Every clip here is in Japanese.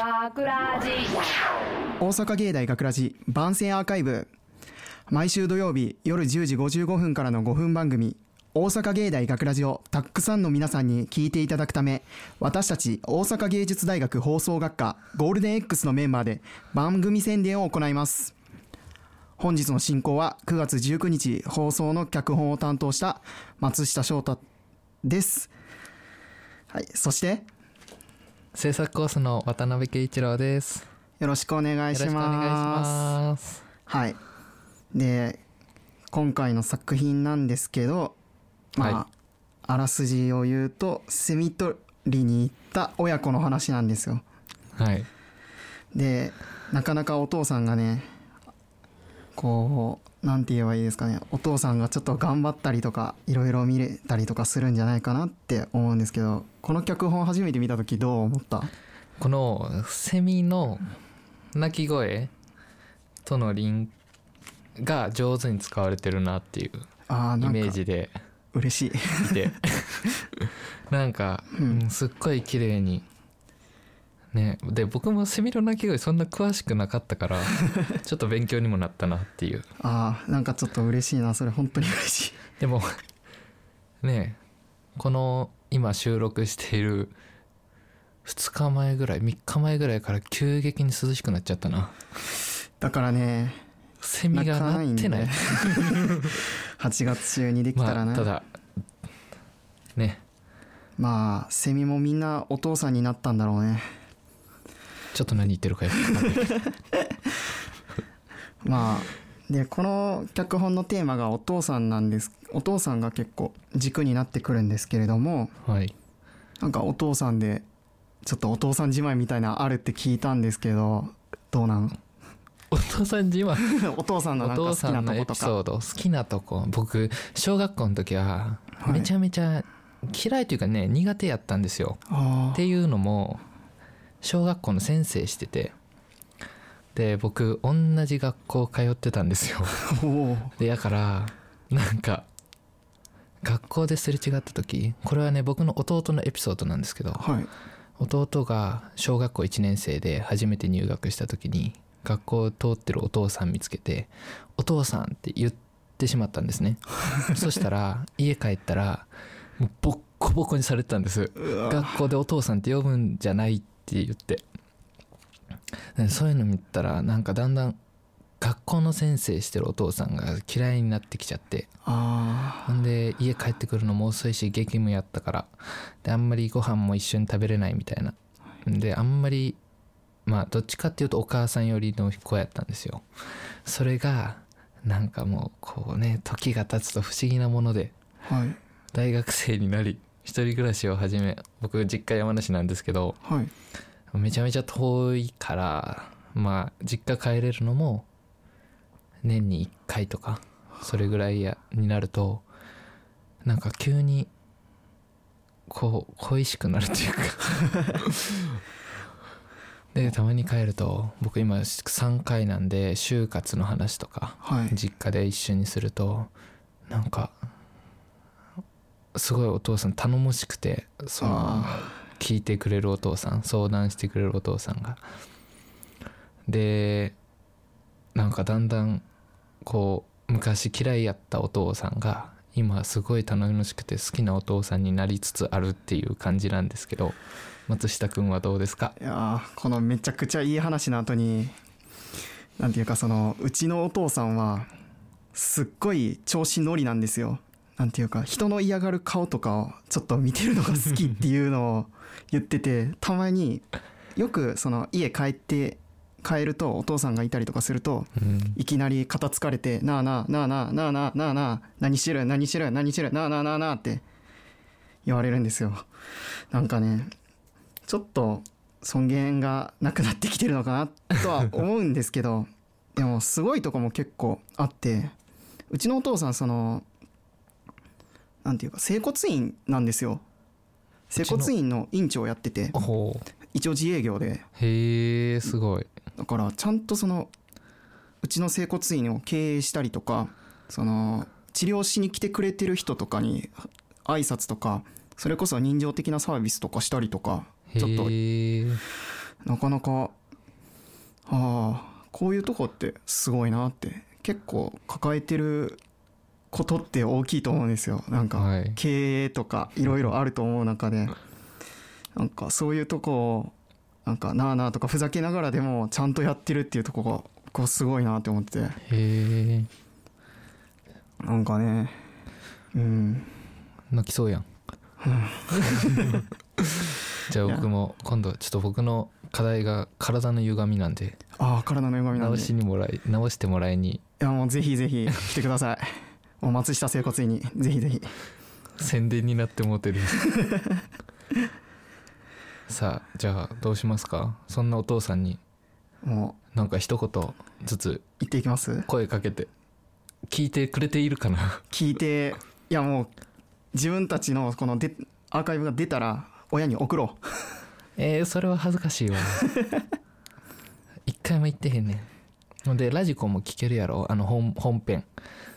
学ラジ大阪芸大学ラジ番宣アーカイブ。毎週土曜日夜10時55分からの5分番組大阪芸大学ラジをたくさんの皆さんに聞いていただくため私たち大阪芸術大学放送学科ゴールデン X のメンバーで番組宣伝を行います。本日の進行は9月19日放送の脚本を担当した松下翔太です。はいそして制作コースの渡辺圭一郎です。よろしくお願いします。はい。で、今回の作品なんですけど、まあ、はあらすじを言うと、セミ取りに行った親子の話なんですよ。はい。で、なかなかお父さんがね、こう、なんて言えばいいですかね、お父さんがちょっと頑張ったりとか、いろいろ見れたりとかするんじゃないかなって思うんですけど、この脚本初めて見た時どう思った？このセミの鳴き声とのリンが上手に使われてるなっていうイメージで嬉しい。なんか、うん。うんすっごい綺麗にねで僕もセミの鳴き声そんな詳しくなかったから ちょっと勉強にもなったなっていう。ああ、なんかちょっと嬉しいな、それ本当に嬉しい。でもねこの今収録している2日前ぐらい3日前ぐらいから急激に涼しくなっちゃったな。だからね、セミが鳴ってない。鳴8月中にできたらね、まあただね。まあセミもみんなお父さんになったんだろうねちょっと何言ってるかよくわかんない。まあでこの脚本のテーマがお父さんなんですお父さんが結構軸になってくるんですけれどもはい。なんかお父さんでちょっとお父さん自慢みたいなあるって聞いたんですけどどうなん？お父さん自慢？お父さんのおなんか好きなんとことか。のエピソード好きなとこ。僕小学校の時ははい。めちゃめちゃ嫌いというかね苦手やったんですよ。あっていうのも小学校の先生しててで僕同じ学校通ってたんですよ。でやからなんか学校ですれ違った時これはね僕の弟のエピソードなんですけどはい。弟が小学校1年生で初めて入学した時に学校を通ってるお父さん見つけて「お父さん」って言ってしまったんですね。そしたら家帰ったらもうボッコボコにされてたんです。学校でお父さんって呼ぶんじゃないって言って。でそういうの見たらなんかだんだん学校の先生してるお父さんが嫌いになってきちゃって。あほんで家帰ってくるのも遅いし激務やったから。であんまりご飯も一緒に食べれないみたいな。であんまりまあどっちかっていうとお母さん寄りの子やったんですよ。それがなんかもうこうね時が経つと不思議なもので。ーはい。大学生になり一人暮らしを始め僕実家山梨なんですけどはい。めちゃめちゃ遠いからまあ実家帰れるのも年に1回とかそれぐらいやになるとなんか急にこう恋しくなるというか。でたまに帰ると僕今3回なんで就活の話とかはい。実家で一緒にするとなんかすごいお父さん頼もしくてそのあ聞いてくれるお父さん相談してくれるお父さんが。でなんかだんだんこう昔嫌いやったお父さんが今すごい頼もしくて好きなお父さんになりつつあるっていう感じなんですけど松下くんはどうですか？いやーこのめちゃくちゃいい話の後になんていうかそのうちのお父さんはすっごい調子乗りなんですよなんていうか人の嫌がる顔とかをちょっと見てるのが好きっていうのを言っててたまによくその家帰って帰るとお父さんがいたりとかするとうん。いきなり肩つかれて「なあなあなあなあなあなあなあなあ何してる？何してる？何してる？なあなあなあなあ」って言われるんですよ。なんかねちょっと尊厳がなくなってきてるのかなとは思うんですけどでもすごいとこも結構あってうちのお父さんそのなんていうか整骨院なんですよ。整骨院の院長をやってて一応自営業で。うへえすごい。だからちゃんとそのうちの整骨院を経営したりとかその治療しに来てくれてる人とかに挨拶とかそれこそ人情的なサービスとかしたりとかちょっとなかなかああこういうとこってすごいなって結構抱えてることって大きいと思うんですよ。なんかはい。経営とかいろいろあると思う中で。なんかそういうとこをなんかなあなあとかふざけながらでもちゃんとやってるっていうとこがこうすごいなって思ってて。へえ。なんかねうん。泣きそうやん。じゃあ僕も今度ちょっと僕の課題が体の歪みなんで。ああ体の歪みなん直で。いしにもらい直してもらいに。やもうぜひぜひ来てくださいもう松下整骨院にぜひぜひ。宣伝になってもうてる。さあじゃあどうしますか？そんなお父さんに。もなんか一言ずつ。う行っていきます？声かけて。聞いてくれているかな？聞いていやもう自分たちのこのでアーカイブが出たら親に送ろう。えー、それは恥ずかしいわ。一回も言ってへんねんほんでラジコも聞けるやろ。あの本本編。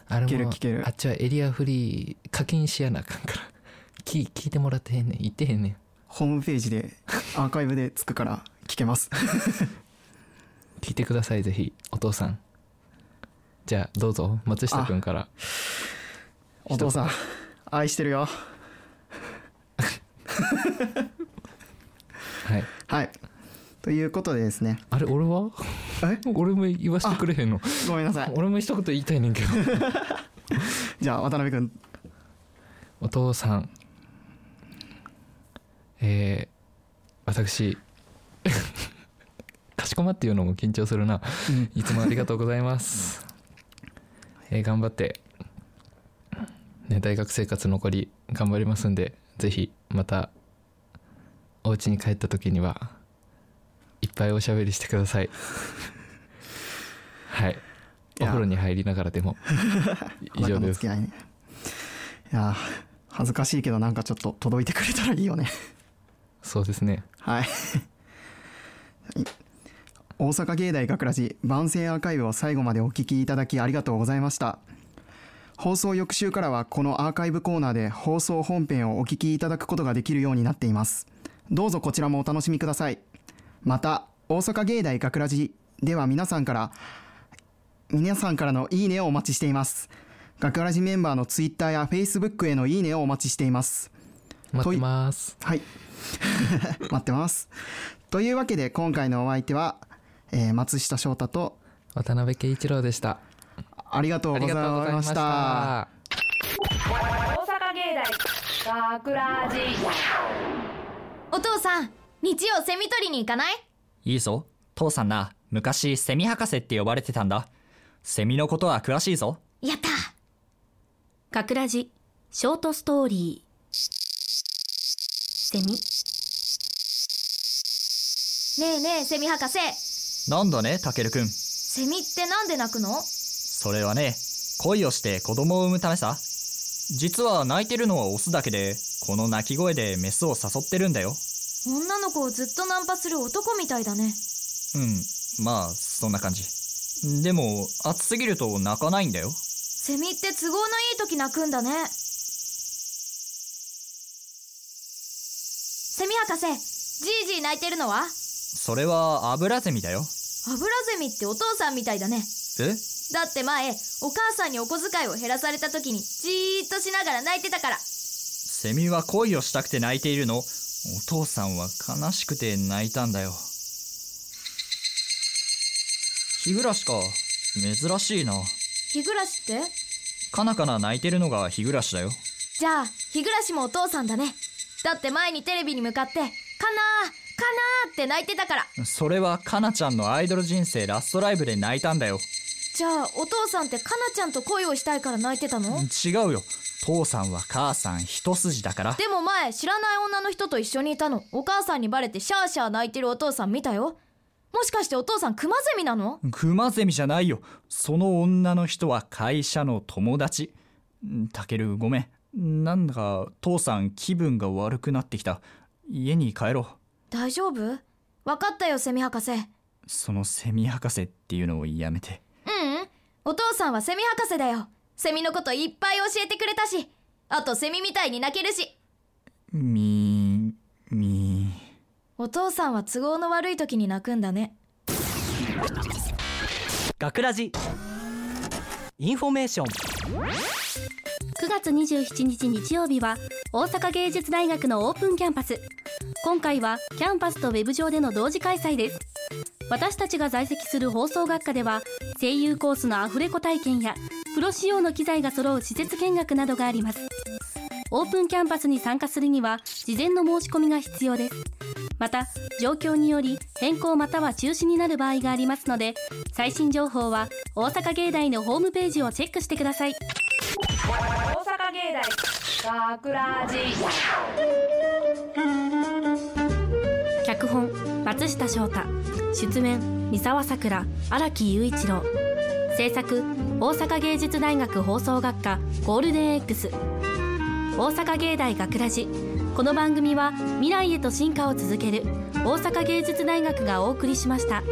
あれも聞ける聞ける。あっちはエリアフリー課金しやなあかんから。聞聞いてもらってへんねん。言ってへんねん。ホームページでアーカイブでつくから聞けます。聞いてくださいぜひ。お父さん。じゃあどうぞ。松下君から。お父さん愛してるよ。はい。はいということでですね。あれ俺は？え？俺も言わしてくれへんの。ごめんなさい。俺も一言言いたいねんけど。じゃあ渡辺君お父さん。えー、私。かしこまっていうのも緊張するな。うん。いつもありがとうございます、えー頑張って、ね、大学生活残り頑張りますんでぜひまたお家に帰った時にはいっぱいおしゃべりしてください。はい。お風呂に入りながらでも。以上です。いや恥ずかしいけどなんかちょっと届いてくれたらいいよね。そうですね。はい。大阪芸大学ラジ番宣アーカイブを最後までお聞きいただきありがとうございました。放送翌週からはこのアーカイブコーナーで放送本編をお聞きいただくことができるようになっています。どうぞこちらもお楽しみくださいまた大阪芸大学ラジでは皆さんから皆さんからのいいねをお待ちしています学ラジメンバーのツイッターやフェイスブックへのいいねをお待ちしています待ってますはい。待ってます。というわけで今回のお相手は、えー松下翔太と渡辺圭一郎でしたありがとうございましました。た大阪芸大学ラジお父さん日曜セミ取りに行かない？いいぞ。父さんな、昔セミ博士って呼ばれてたんだ。セミのことは詳しいぞ。やったかくらじショートストーリーセミねえねえセミ博士なんだね、たけるくん。セミってなんで鳴くの？それはね、恋をして子供を産むためさ。実は泣いてるのはオスだけで、この鳴き声でメスを誘ってるんだよ。女の子をずっとナンパする男みたいだねうん、まあ、そんな感じ。でも、暑すぎると泣かないんだよ。セミって都合のいい時鳴くんだねセミ博士じいじい泣いてるのは？それはアブラゼミだよ。アブラゼミってお父さんみたいだねえ？だって前お母さんにお小遣いを減らされた時にじーっとしながら泣いてたからセミは恋をしたくて泣いているの。お父さんは悲しくて泣いたんだよ。日暮らしか。珍しいな。日暮らしって？かなかな泣いてるのが日暮らしだよ。じゃあ日暮らしもお父さんだねだって前にテレビに向かって「かなーかなー」って泣いてたからそれはかなちゃんのアイドル人生ラストライブで泣いたんだよ。じゃあお父さんってかなちゃんと恋をしたいから泣いてたの？違うよ。父さんは母さん一筋だから。でも前知らない女の人と一緒にいたのお母さんにバレてシャーシャー泣いてるお父さん見たよもしかしてお父さんクマゼミなの？クマゼミじゃないよ。その女の人は会社の友達。んたけるごめん。なんだか父さん気分が悪くなってきた。家に帰ろう。大丈夫？わかったよセミ博士うそのセミ博士っていうのをやめて。うんお父さんはセミ博士だよセミのこといっぱい教えてくれたしあとセミみたいに鳴けるし。みー、み。ー。お父さんは都合の悪い時に鳴くんだね。学ラジ。インフォメーション。9月27日日曜日は大阪芸術大学のオープンキャンパス。今回はキャンパスとウェブ上での同時開催です私たちが在籍する放送学科では声優コースのアフレコ体験やプロ仕様の機材が揃う施設見学などがあります。オープンキャンパスに参加するには事前の申し込みが必要です。また状況により変更または中止になる場合がありますので最新情報は大阪芸大のホームページをチェックしてください。大阪芸大学ラジ脚本松下翔太出演三沢さくら荒木雄一郎。制作大阪芸術大学放送学科ゴールデン X 大阪芸大学ラジ。この番組は未来へと進化を続ける大阪芸術大学がお送りしました。